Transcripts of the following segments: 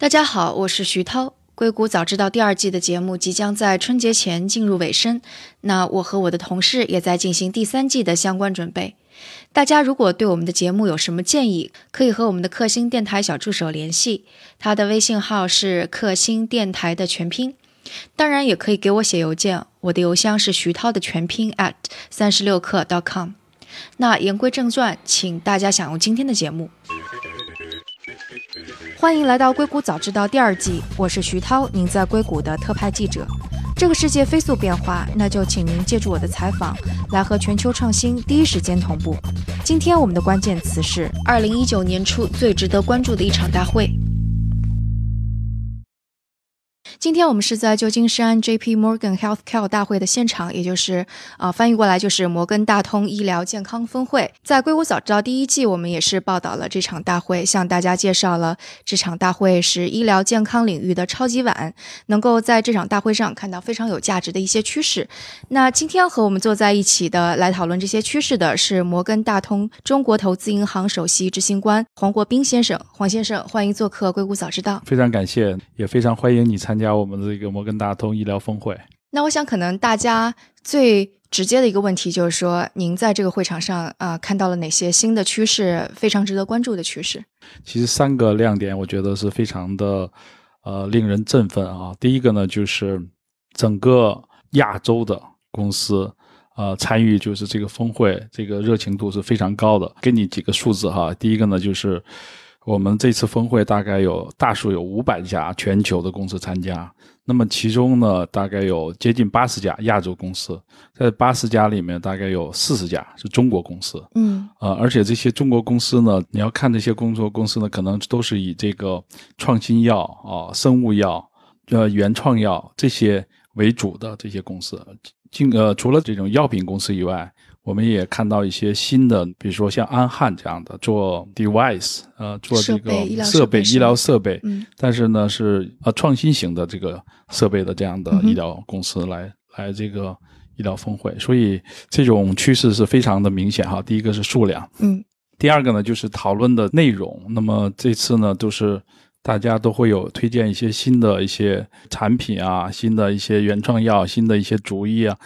大家好，我是徐涛。硅谷早知道第二季的节目即将在春节前进入尾声，那我和我的同事也在进行第三季的相关准备。大家如果对我们的节目有什么建议，可以和我们的克星电台小助手联系，他的微信号是克星电台的全拼。当然，也可以给我写邮件，我的邮箱是徐涛的全拼 at 三十六课 dot com。那言归正传，请大家享用今天的节目。欢迎来到《硅谷早知道》第二季，我是徐涛，您在硅谷的特派记者。这个世界飞速变化，那就请您借助我的采访，来和全球创新第一时间同步。今天我们的关键词是二零一九年初最值得关注的一场大会。今天我们是在旧金山 J.P. Morgan Healthcare 大会的现场，也就是啊，翻译过来就是摩根大通医疗健康峰会。在硅谷早知道第一季，我们也是报道了这场大会，向大家介绍了这场大会是医疗健康领域的超级碗，能够在这场大会上看到非常有价值的一些趋势。那今天和我们坐在一起的来讨论这些趋势的是摩根大通中国投资银行首席执行官黄国斌先生。黄先生，欢迎做客硅谷早知道。非常感谢，也非常欢迎你参加。我们的这个摩根大通医疗峰会，那我想可能大家最直接的一个问题就是说，您在这个会场上啊看到了哪些新的趋势，非常值得关注的趋势？其实三个亮点，我觉得是非常的呃令人振奋啊。第一个呢，就是整个亚洲的公司呃参与就是这个峰会，这个热情度是非常高的。给你几个数字哈，第一个呢就是。我们这次峰会大概有大数有五百家全球的公司参加，那么其中呢，大概有接近八十家亚洲公司，在八十家里面，大概有四十家是中国公司。嗯，呃，而且这些中国公司呢，你要看这些工作公司呢，可能都是以这个创新药啊、生物药、呃原创药这些为主的这些公司。进呃，除了这种药品公司以外。我们也看到一些新的，比如说像安汉这样的做 device，呃，做这个设备、医疗设备，嗯，但是呢是呃创新型的这个设备的这样的医疗公司来来这个医疗峰会，所以这种趋势是非常的明显哈。第一个是数量，嗯，第二个呢就是讨论的内容。那么这次呢都是大家都会有推荐一些新的一些产品啊，新的一些原创药，新的一些主意啊。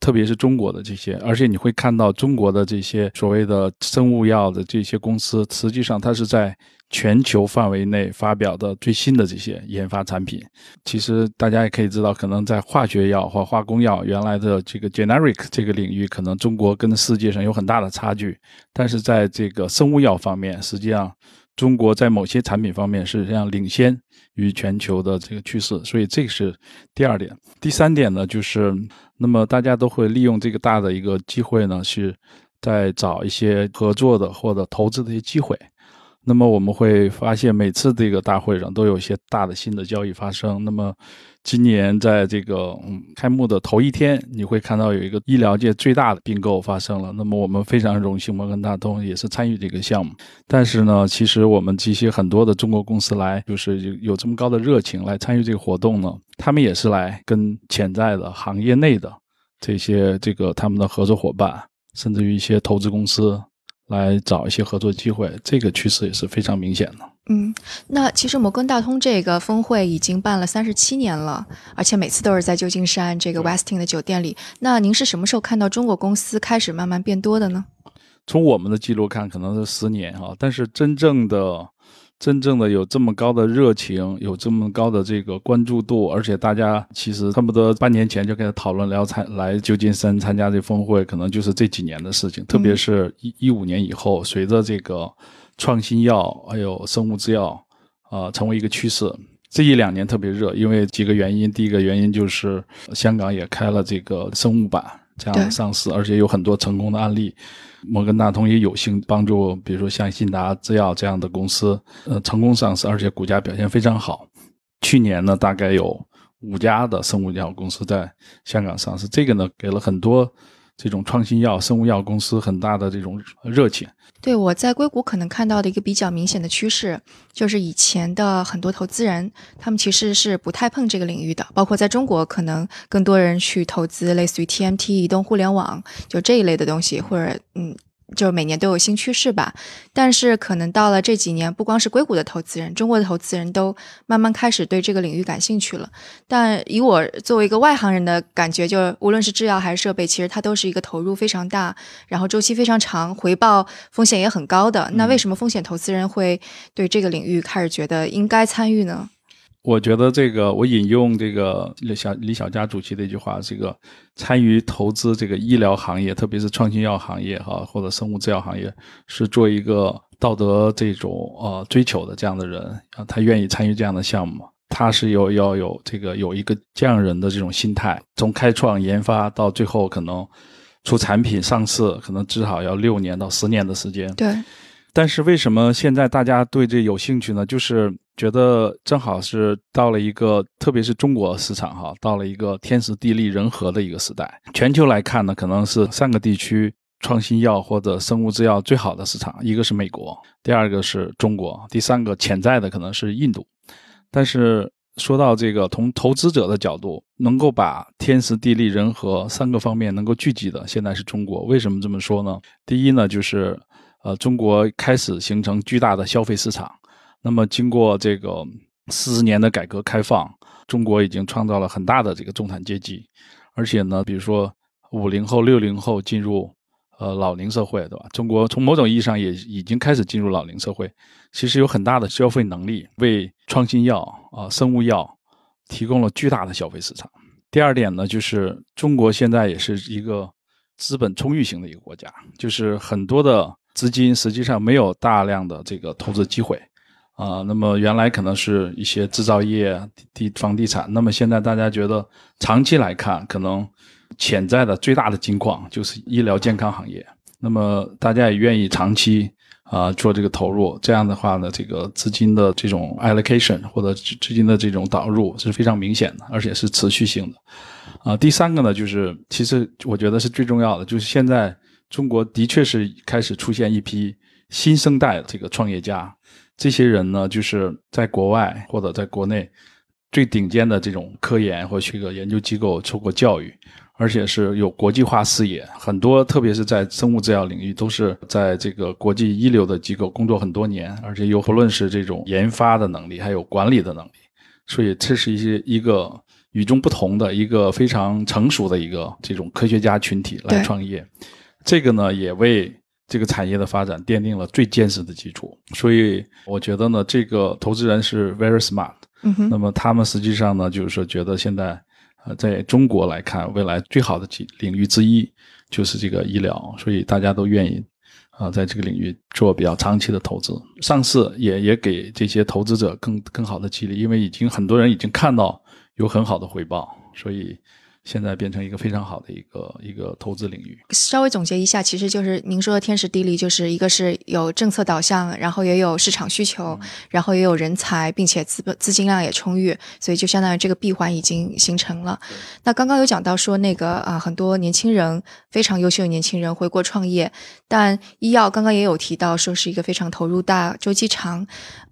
特别是中国的这些，而且你会看到中国的这些所谓的生物药的这些公司，实际上它是在全球范围内发表的最新的这些研发产品。其实大家也可以知道，可能在化学药或化工药原来的这个 generic 这个领域，可能中国跟世界上有很大的差距。但是在这个生物药方面，实际上中国在某些产品方面是这样领先于全球的这个趋势。所以这是第二点。第三点呢，就是。那么大家都会利用这个大的一个机会呢，去再找一些合作的或者投资的一些机会。那么我们会发现，每次这个大会上都有一些大的新的交易发生。那么今年在这个嗯开幕的头一天，你会看到有一个医疗界最大的并购发生了。那么我们非常荣幸，摩根大通也是参与这个项目。但是呢，其实我们这些很多的中国公司来，就是有有这么高的热情来参与这个活动呢，他们也是来跟潜在的行业内的这些这个他们的合作伙伴，甚至于一些投资公司。来找一些合作机会，这个趋势也是非常明显的。嗯，那其实摩根大通这个峰会已经办了三十七年了，而且每次都是在旧金山这个 Westin 的酒店里。那您是什么时候看到中国公司开始慢慢变多的呢？从我们的记录看，可能是十年啊，但是真正的。真正的有这么高的热情，有这么高的这个关注度，而且大家其实恨不得半年前就开始讨论聊参来旧金山参加这峰会，可能就是这几年的事情。特别是一一五年以后，随着这个创新药还有生物制药啊成为一个趋势，这一两年特别热，因为几个原因。第一个原因就是香港也开了这个生物板这样的上市，而且有很多成功的案例。摩根大通也有幸帮助，比如说像信达制药这样的公司，呃，成功上市，而且股价表现非常好。去年呢，大概有五家的生物医药公司在香港上市，这个呢，给了很多。这种创新药、生物药公司很大的这种热情。对我在硅谷可能看到的一个比较明显的趋势，就是以前的很多投资人，他们其实是不太碰这个领域的。包括在中国，可能更多人去投资类似于 TMT、移动互联网，就这一类的东西，或者嗯，就是每年都有新趋势吧。但是可能到了这几年，不光是硅谷的投资人，中国的投资人都慢慢开始对这个领域感兴趣了。但以我作为一个外行人的感觉，就无论是制药还是设备，其实它都是一个投入非常大，然后周期非常长，回报风险也很高的。那为什么风险投资人会对这个领域开始觉得应该参与呢？我觉得这个，我引用这个李小李小佳主席的一句话：，这个参与投资这个医疗行业，特别是创新药行业哈，或者生物制药行业，是做一个道德这种呃追求的这样的人啊，他愿意参与这样的项目，他是有要有这个有一个这样人的这种心态，从开创研发到最后可能出产品上市，可能至少要六年到十年的时间。对。但是为什么现在大家对这有兴趣呢？就是觉得正好是到了一个，特别是中国市场哈，到了一个天时地利人和的一个时代。全球来看呢，可能是三个地区创新药或者生物制药最好的市场，一个是美国，第二个是中国，第三个潜在的可能是印度。但是说到这个，从投资者的角度，能够把天时地利人和三个方面能够聚集的，现在是中国。为什么这么说呢？第一呢，就是。呃，中国开始形成巨大的消费市场。那么，经过这个四十年的改革开放，中国已经创造了很大的这个中产阶级。而且呢，比如说五零后、六零后进入呃老龄社会，对吧？中国从某种意义上也已经开始进入老龄社会，其实有很大的消费能力，为创新药啊、生物药提供了巨大的消费市场。第二点呢，就是中国现在也是一个资本充裕型的一个国家，就是很多的。资金实际上没有大量的这个投资机会，啊，那么原来可能是一些制造业、地地房地产，那么现在大家觉得长期来看，可能潜在的最大的金矿就是医疗健康行业，那么大家也愿意长期啊做这个投入，这样的话呢，这个资金的这种 allocation 或者资金的这种导入是非常明显的，而且是持续性的，啊，第三个呢，就是其实我觉得是最重要的，就是现在。中国的确是开始出现一批新生代的这个创业家，这些人呢，就是在国外或者在国内最顶尖的这种科研或这个研究机构受过教育，而且是有国际化视野。很多，特别是在生物制药领域，都是在这个国际一流的机构工作很多年，而且有不论是这种研发的能力，还有管理的能力。所以，这是一些一个与众不同的一个非常成熟的一个这种科学家群体来创业。这个呢，也为这个产业的发展奠定了最坚实的基础。所以，我觉得呢，这个投资人是 very smart。嗯哼。那么，他们实际上呢，就是说，觉得现在，呃，在中国来看，未来最好的几领域之一就是这个医疗，所以大家都愿意，啊，在这个领域做比较长期的投资。上市也也给这些投资者更更好的激励，因为已经很多人已经看到有很好的回报，所以。现在变成一个非常好的一个一个投资领域。稍微总结一下，其实就是您说的天时地利，就是一个是有政策导向，然后也有市场需求，然后也有人才，并且资本资金量也充裕，所以就相当于这个闭环已经形成了。那刚刚有讲到说那个啊，很多年轻人非常优秀的年轻人回国创业，但医药刚刚也有提到说是一个非常投入大、周期长，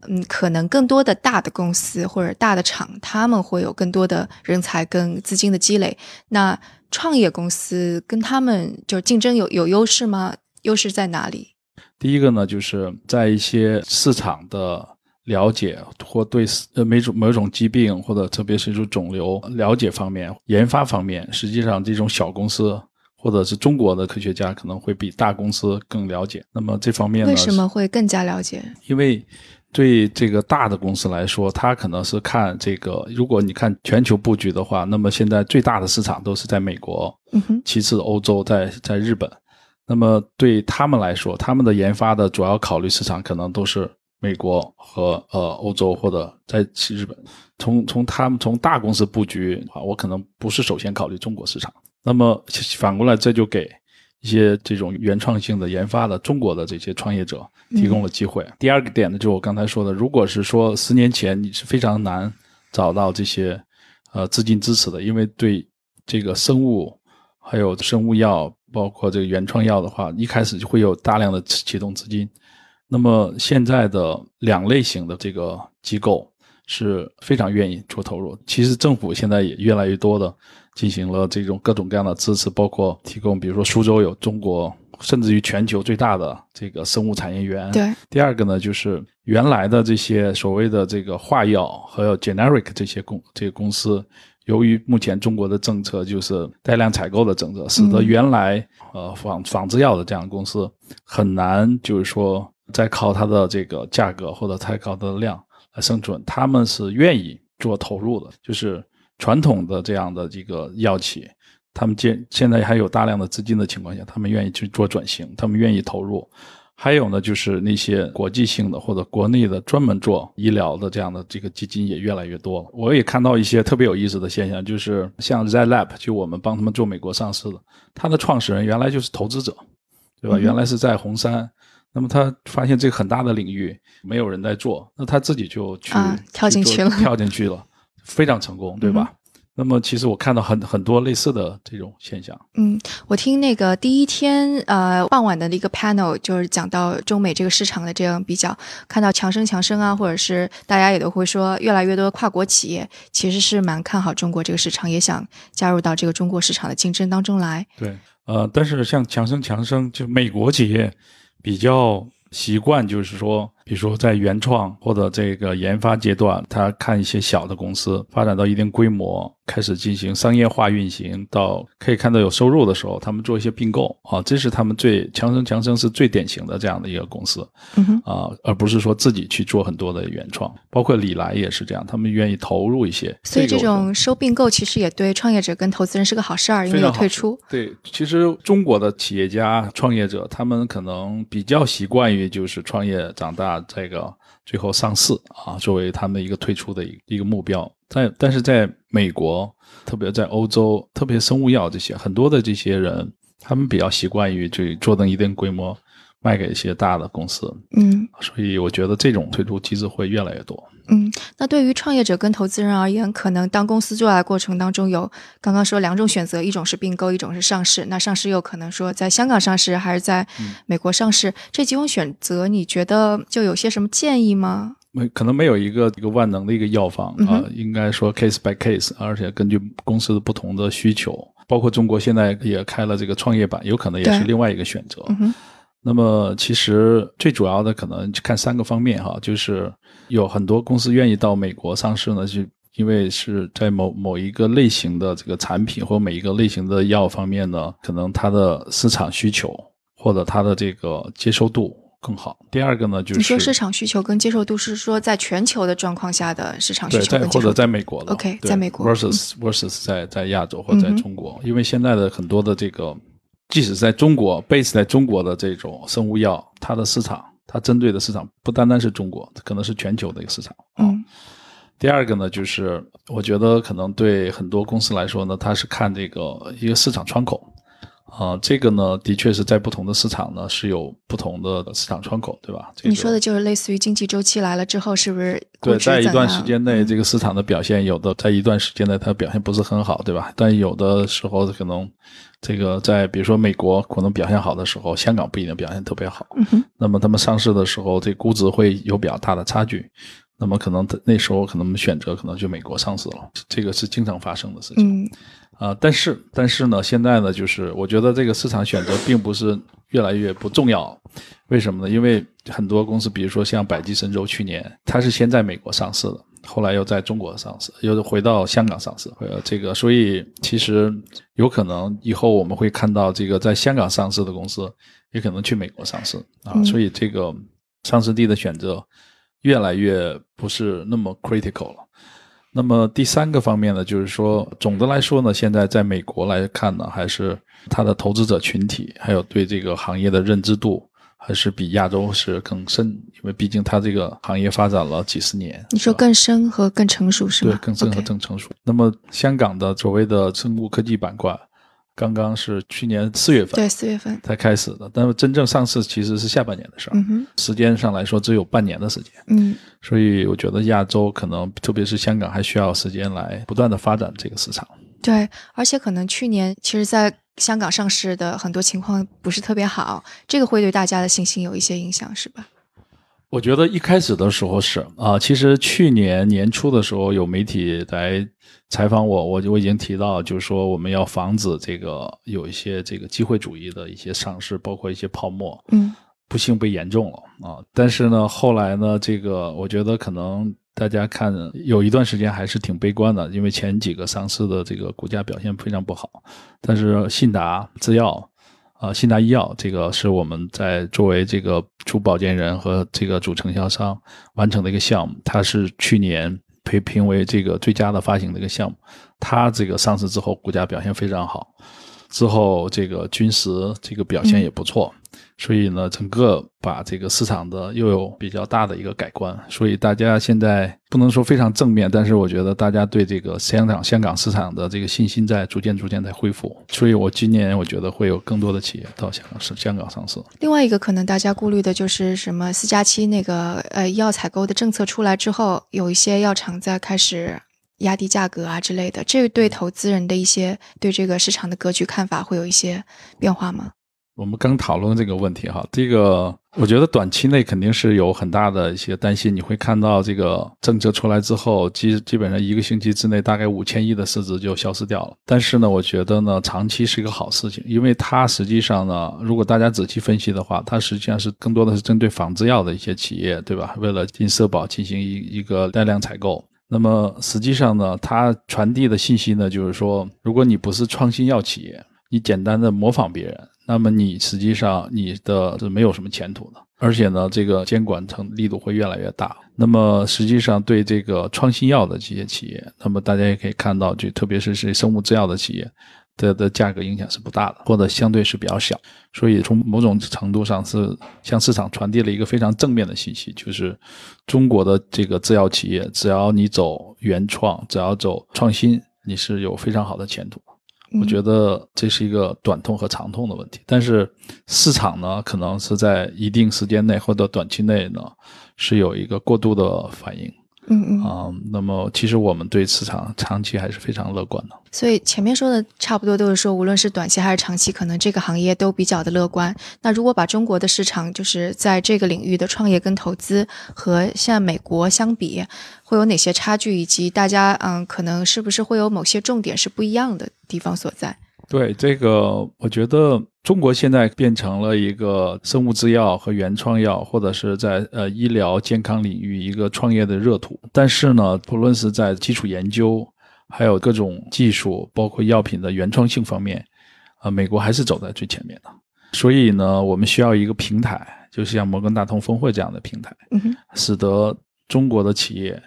嗯，可能更多的大的公司或者大的厂，他们会有更多的人才跟资金的积累。那创业公司跟他们就竞争有有优势吗？优势在哪里？第一个呢，就是在一些市场的了解或对呃每种某种疾病或者特别是一种肿瘤了解方面、研发方面，实际上这种小公司或者是中国的科学家可能会比大公司更了解。那么这方面呢为什么会更加了解？因为。对这个大的公司来说，它可能是看这个。如果你看全球布局的话，那么现在最大的市场都是在美国，其次欧洲，在在日本。那么对他们来说，他们的研发的主要考虑市场可能都是美国和呃欧洲或者在日本。从从他们从大公司布局啊，我可能不是首先考虑中国市场。那么反过来，这就给。一些这种原创性的研发的中国的这些创业者提供了机会。第二个点呢，就是我刚才说的，如果是说十年前你是非常难找到这些呃资金支持的，因为对这个生物还有生物药，包括这个原创药的话，一开始就会有大量的启动资金。那么现在的两类型的这个机构是非常愿意做投入。其实政府现在也越来越多的。进行了这种各种各样的支持，包括提供，比如说苏州有中国甚至于全球最大的这个生物产业园。对，第二个呢，就是原来的这些所谓的这个化药还有 generic 这些公这个公司，由于目前中国的政策就是带量采购的政策，使得原来呃仿仿制药的这样的公司很难，就是说再靠它的这个价格或者太高的量来生存。他们是愿意做投入的，就是传统的这样的这个药企。他们现现在还有大量的资金的情况下，他们愿意去做转型，他们愿意投入。还有呢，就是那些国际性的或者国内的专门做医疗的这样的这个基金也越来越多了。我也看到一些特别有意思的现象，就是像 Z Lab，就我们帮他们做美国上市的，他的创始人原来就是投资者，对吧？原来是在红杉，那么他发现这个很大的领域没有人在做，那他自己就去跳进去了，跳进去了，非常成功，对吧？那么其实我看到很很多类似的这种现象。嗯，我听那个第一天呃傍晚的一个 panel，就是讲到中美这个市场的这样比较，看到强生强生啊，或者是大家也都会说，越来越多跨国企业其实是蛮看好中国这个市场，也想加入到这个中国市场的竞争当中来。对，呃，但是像强生强生，就美国企业比较习惯，就是说。比如说，在原创或者这个研发阶段，他看一些小的公司发展到一定规模，开始进行商业化运行，到可以看到有收入的时候，他们做一些并购啊，这是他们最强生强生是最典型的这样的一个公司啊，而不是说自己去做很多的原创。包括李来也是这样，他们愿意投入一些。所以这种收并购其实也对创业者跟投资人是个好事儿，因为有退出。对，其实中国的企业家创业者，他们可能比较习惯于就是创业长大。这个最后上市啊，作为他们一个退出的一一个目标，在但是在美国，特别在欧洲，特别生物药这些很多的这些人，他们比较习惯于去做到一定规模。卖给一些大的公司，嗯，所以我觉得这种退出机制会越来越多。嗯，那对于创业者跟投资人而言，可能当公司做大的过程当中有刚刚说两种选择，一种是并购，一种是上市。那上市又可能说在香港上市还是在美国上市，这几种选择，你觉得就有些什么建议吗？没，可能没有一个一个万能的一个药方啊，应该说 case by case，而且根据公司的不同的需求，包括中国现在也开了这个创业板，有可能也是另外一个选择。那么，其实最主要的可能看三个方面哈，就是有很多公司愿意到美国上市呢，就因为是在某某一个类型的这个产品或每一个类型的药方面呢，可能它的市场需求或者它的这个接受度更好。第二个呢，就是你说市场需求跟接受度是说在全球的状况下的市场需求，或者在美国的 OK，在美国。versus versus 在在亚洲或者在中国，因为现在的很多的这个。即使在中国，base 在中国的这种生物药，它的市场，它针对的市场不单单是中国，可能是全球的一个市场。嗯。第二个呢，就是我觉得可能对很多公司来说呢，它是看这个一个市场窗口。啊，这个呢，的确是在不同的市场呢是有不同的市场窗口，对吧？你说的就是类似于经济周期来了之后，是不是？对，在一段时间内，这个市场的表现有的在一段时间内它表现不是很好，对吧？但有的时候可能这个在比如说美国可能表现好的时候，香港不一定表现特别好。嗯那么他们上市的时候，这估值会有比较大的差距。那么可能那时候可能我们选择可能就美国上市了，这个是经常发生的事情。嗯。啊，但是但是呢，现在呢，就是我觉得这个市场选择并不是越来越不重要，为什么呢？因为很多公司，比如说像百济神州，去年它是先在美国上市的，后来又在中国上市，又回到香港上市，呃，这个，所以其实有可能以后我们会看到这个在香港上市的公司也可能去美国上市啊，所以这个上市地的选择越来越不是那么 critical 了。那么第三个方面呢，就是说，总的来说呢，现在在美国来看呢，还是它的投资者群体，还有对这个行业的认知度，还是比亚洲是更深，因为毕竟它这个行业发展了几十年。你说更深和更成熟是吗？对，更深和更成熟。那么香港的所谓的生物科技板块。刚刚是去年四月份，对四月份才开始的，但是真正上市其实是下半年的事儿。嗯，时间上来说只有半年的时间。嗯，所以我觉得亚洲可能，特别是香港，还需要时间来不断的发展这个市场。对，而且可能去年其实在香港上市的很多情况不是特别好，这个会对大家的信心有一些影响，是吧？我觉得一开始的时候是啊，其实去年年初的时候有媒体来采访我，我我已经提到，就是说我们要防止这个有一些这个机会主义的一些上市，包括一些泡沫，嗯，不幸被严重了啊。但是呢，后来呢，这个我觉得可能大家看有一段时间还是挺悲观的，因为前几个上市的这个股价表现非常不好，但是信达制药。啊，信达医药这个是我们在作为这个主保荐人和这个主承销商完成的一个项目，它是去年被评为这个最佳的发行的一个项目，它这个上市之后股价表现非常好。之后，这个军石这个表现也不错，所以呢，整个把这个市场的又有比较大的一个改观。所以大家现在不能说非常正面，但是我觉得大家对这个香港香港市场的这个信心在逐渐逐渐在恢复。所以我今年我觉得会有更多的企业到香港市香港上市。另外一个可能大家顾虑的就是什么四加七那个呃医药采购的政策出来之后，有一些药厂在开始。压低价格啊之类的，这个对投资人的一些对这个市场的格局看法会有一些变化吗？我们刚讨论这个问题哈，这个我觉得短期内肯定是有很大的一些担心。你会看到这个政策出来之后，基基本上一个星期之内，大概五千亿的市值就消失掉了。但是呢，我觉得呢，长期是一个好事情，因为它实际上呢，如果大家仔细分析的话，它实际上是更多的是针对仿制药的一些企业，对吧？为了进社保进行一一个大量采购。那么实际上呢，它传递的信息呢，就是说，如果你不是创新药企业，你简单的模仿别人，那么你实际上你的是没有什么前途的。而且呢，这个监管层力度会越来越大。那么实际上对这个创新药的这些企业，那么大家也可以看到，就特别是是生物制药的企业。的的价格影响是不大的，或者相对是比较小，所以从某种程度上是向市场传递了一个非常正面的信息，就是中国的这个制药企业，只要你走原创，只要走创新，你是有非常好的前途。我觉得这是一个短痛和长痛的问题，但是市场呢，可能是在一定时间内或者短期内呢，是有一个过度的反应。嗯嗯啊，那么其实我们对市场长期还是非常乐观的。所以前面说的差不多都是说，无论是短期还是长期，可能这个行业都比较的乐观。那如果把中国的市场就是在这个领域的创业跟投资和现在美国相比，会有哪些差距？以及大家嗯，可能是不是会有某些重点是不一样的地方所在？对这个，我觉得中国现在变成了一个生物制药和原创药，或者是在呃医疗健康领域一个创业的热土。但是呢，不论是在基础研究，还有各种技术，包括药品的原创性方面，啊，美国还是走在最前面的。所以呢，我们需要一个平台，就是像摩根大通峰会这样的平台，使得中国的企业。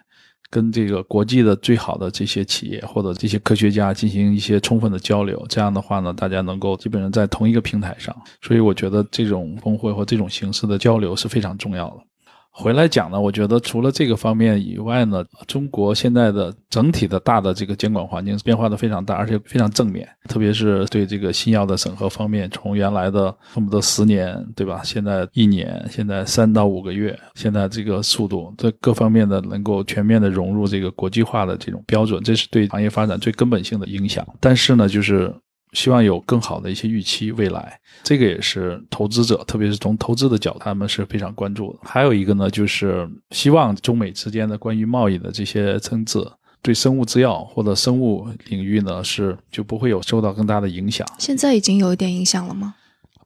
跟这个国际的最好的这些企业或者这些科学家进行一些充分的交流，这样的话呢，大家能够基本上在同一个平台上，所以我觉得这种峰会或这种形式的交流是非常重要的。回来讲呢，我觉得除了这个方面以外呢，中国现在的整体的大的这个监管环境变化的非常大，而且非常正面。特别是对这个新药的审核方面，从原来的恨不得十年，对吧？现在一年，现在三到五个月，现在这个速度，这各方面的能够全面的融入这个国际化的这种标准，这是对行业发展最根本性的影响。但是呢，就是。希望有更好的一些预期，未来这个也是投资者，特别是从投资的角度，他们是非常关注的。还有一个呢，就是希望中美之间的关于贸易的这些争执，对生物制药或者生物领域呢，是就不会有受到更大的影响。现在已经有一点影响了吗？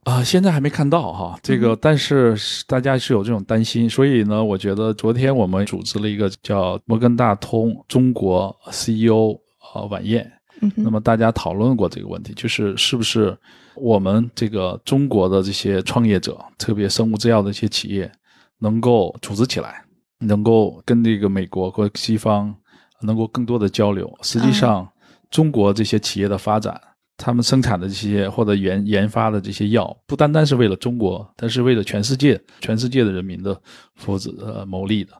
啊，现在还没看到哈，这个，但是大家是有这种担心，所以呢，我觉得昨天我们组织了一个叫摩根大通中国 CEO 啊晚宴。那么大家讨论过这个问题，就是是不是我们这个中国的这些创业者，特别生物制药的一些企业，能够组织起来，能够跟这个美国和西方能够更多的交流。实际上，中国这些企业的发展，他们生产的这些或者研研发的这些药，不单单是为了中国，但是为了全世界、全世界的人民的福祉呃谋利的。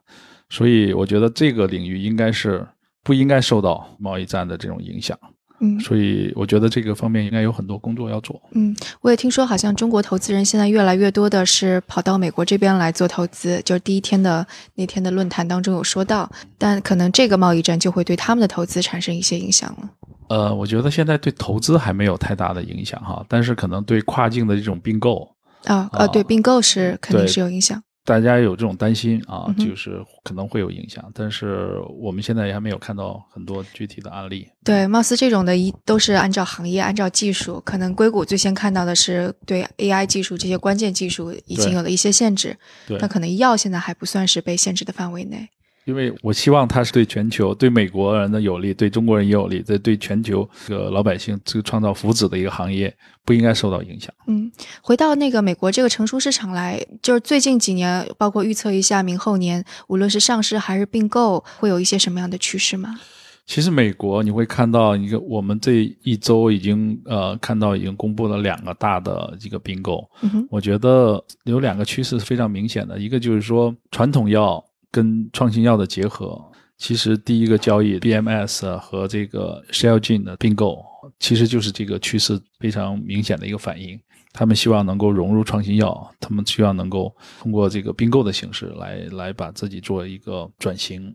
所以，我觉得这个领域应该是。不应该受到贸易战的这种影响，嗯，所以我觉得这个方面应该有很多工作要做。嗯，我也听说，好像中国投资人现在越来越多的是跑到美国这边来做投资，就是第一天的那天的论坛当中有说到，但可能这个贸易战就会对他们的投资产生一些影响了。呃，我觉得现在对投资还没有太大的影响哈，但是可能对跨境的这种并购啊，呃，对并购是肯定是有影响。大家有这种担心啊就是可能会有影响，但是我们现在也还没有看到很多具体的案例。对，貌似这种的一都是按照行业、按照技术，可能硅谷最先看到的是对 AI 技术这些关键技术已经有了一些限制，对那可能医药现在还不算是被限制的范围内。因为我希望它是对全球、对美国人的有利，对中国人也有利，这对全球这个老百姓这个创造福祉的一个行业，不应该受到影响。嗯，回到那个美国这个成熟市场来，就是最近几年，包括预测一下明后年，无论是上市还是并购，会有一些什么样的趋势吗？其实美国你会看到一个，我们这一周已经呃看到已经公布了两个大的一个并购，嗯，我觉得有两个趋势是非常明显的，一个就是说传统药跟创新药的结合。其实第一个交易 BMS 和这个 Shelgen 的并购，其实就是这个趋势非常明显的一个反应。他们希望能够融入创新药，他们希望能够通过这个并购的形式来来把自己做一个转型。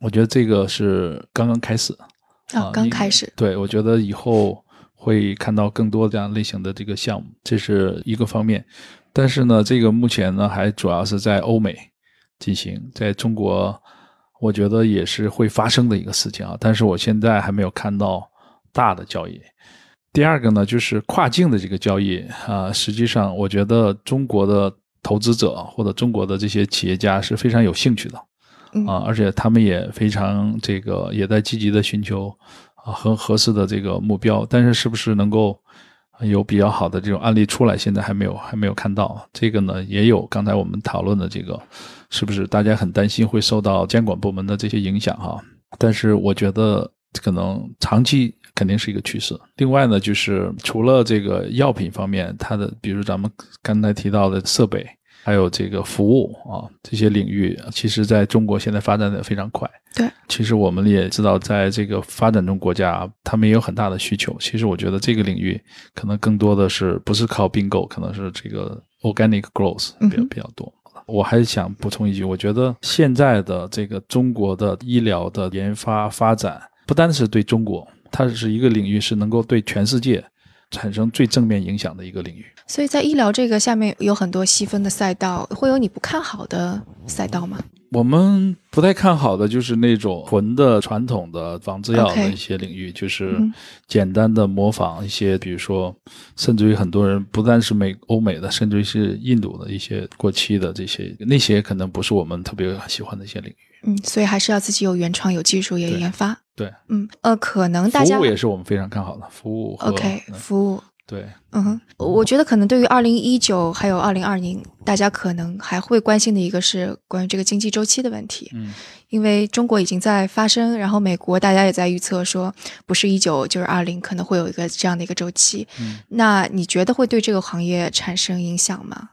我觉得这个是刚刚开始啊，刚开始，对，我觉得以后会看到更多这样类型的这个项目，这是一个方面。但是呢，这个目前呢还主要是在欧美进行，在中国，我觉得也是会发生的一个事情啊。但是我现在还没有看到大的交易。第二个呢，就是跨境的这个交易啊，实际上我觉得中国的投资者或者中国的这些企业家是非常有兴趣的。嗯啊，而且他们也非常这个也在积极的寻求啊很合适的这个目标，但是是不是能够有比较好的这种案例出来，现在还没有还没有看到。这个呢，也有刚才我们讨论的这个，是不是大家很担心会受到监管部门的这些影响哈？但是我觉得可能长期肯定是一个趋势。另外呢，就是除了这个药品方面，它的比如咱们刚才提到的设备。还有这个服务啊，这些领域，其实在中国现在发展的非常快。对，其实我们也知道，在这个发展中国家，他们也有很大的需求。其实我觉得这个领域可能更多的是不是靠并购，可能是这个 organic growth 比较嗯比较多。我还想补充一句，我觉得现在的这个中国的医疗的研发发展，不单是对中国，它是一个领域，是能够对全世界产生最正面影响的一个领域。所以在医疗这个下面有很多细分的赛道，会有你不看好的赛道吗？我们不太看好的就是那种纯的传统的仿制药的一些领域就是嗯简单的模仿一些，比如说，甚至于很多人不但是美欧美的，甚至于是印度的一些过期的这些，那些可能不是我们特别喜欢的一些领域。嗯，所以还是要自己有原创、有技术、有研发。对，嗯，呃，可能大家服务也是我们非常看好的，服务 OK 嗯服务。对嗯哼，我觉得可能对于二零一九还有二零二零，大家可能还会关心的一个是关于这个经济周期的问题，嗯因为中国已经在发生，然后美国大家也在预测说，不是一九就是二零，可能会有一个这样的一个周期。嗯，那你觉得会对这个行业产生影响吗？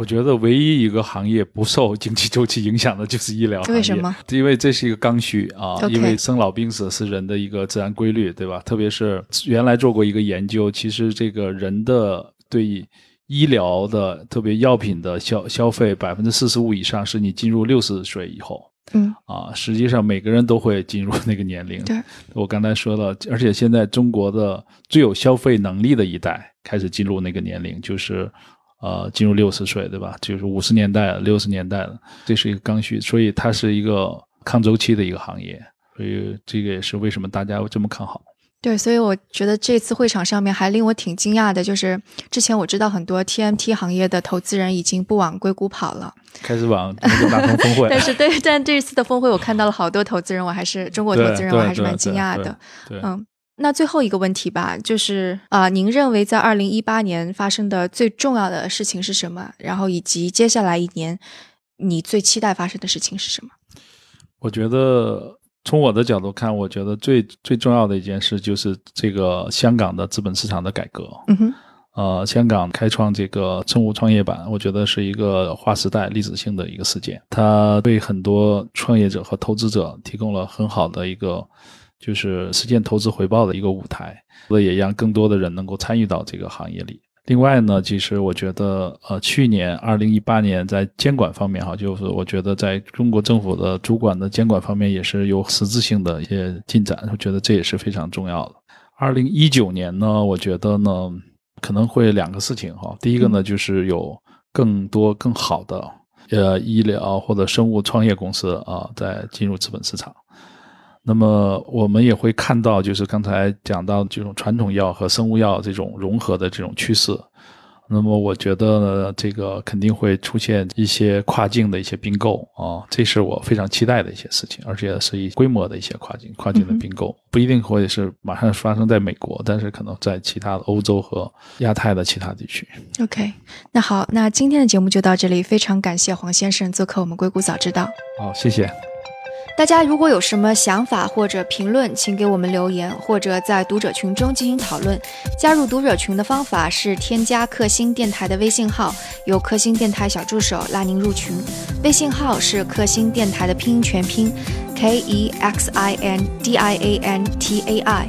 我觉得唯一一个行业不受经济周期影响的就是医疗行业。为什么？因为这是一个刚需啊因为生老病死是人的一个自然规律，对吧？特别是原来做过一个研究，其实这个人的对医疗的，特别药品的消消费百分之四十五以上，是你进入六十岁以后。嗯啊，实际上每个人都会进入那个年龄。对，我刚才说了，而且现在中国的最有消费能力的一代开始进入那个年龄，就是呃进入六十岁，对吧？就是五十年代、六十年代了，这是一个刚需，所以它是一个抗周期的一个行业，所以这个也是为什么大家这么看好。对，所以我觉得这次会场上面还令我挺惊讶的，就是之前我知道很多 TMT 行业的投资人已经不往硅谷跑了，开始往那个大通峰会，但是对，但这次的峰会我看到了好多投资人，我还是中国投资人，我还是蛮惊讶的。对，嗯，那最后一个问题吧，就是啊、您认为在二零一八年发生的最重要的事情是什么？然后以及接下来一年你最期待发生的事情是什么？我觉得从我的角度看，我觉得最最重要的一件事就是这个香港的资本市场的改革。嗯哼，呃，香港开创这个政务创业板，我觉得是一个划时代、历史性的一个事件。它为很多创业者和投资者提供了很好的一个，就是实现投资回报的一个舞台，也让更多的人能够参与到这个行业里。另外呢，其实我觉得，呃，去年二零一八年在监管方面哈，就是我觉得在中国政府的主管的监管方面也是有实质性的一些进展，我觉得这也是非常重要的。二零一九年呢，我觉得呢可能会两个事情哈，第一个呢就是有更多更好的呃医疗或者生物创业公司啊，在进入资本市场。那么我们也会看到，就是刚才讲到这种传统药和生物药这种融合的这种趋势。那么我觉得呢，这个肯定会出现一些跨境的一些并购啊，这是我非常期待的一些事情，而且是以规模的一些跨境跨境的并购，不一定会是马上发生在美国，但是可能在其他的欧洲和亚太的其他地区。OK，那好，那今天的节目就到这里，非常感谢黄先生做客我们硅谷早知道。好，谢谢。大家如果有什么想法或者评论，请给我们留言，或者在读者群中进行讨论。加入读者群的方法是添加克星电台的微信号，由克星电台小助手拉您入群。微信号是克星电台的拼音全拼，K E X I N D I A N T A I。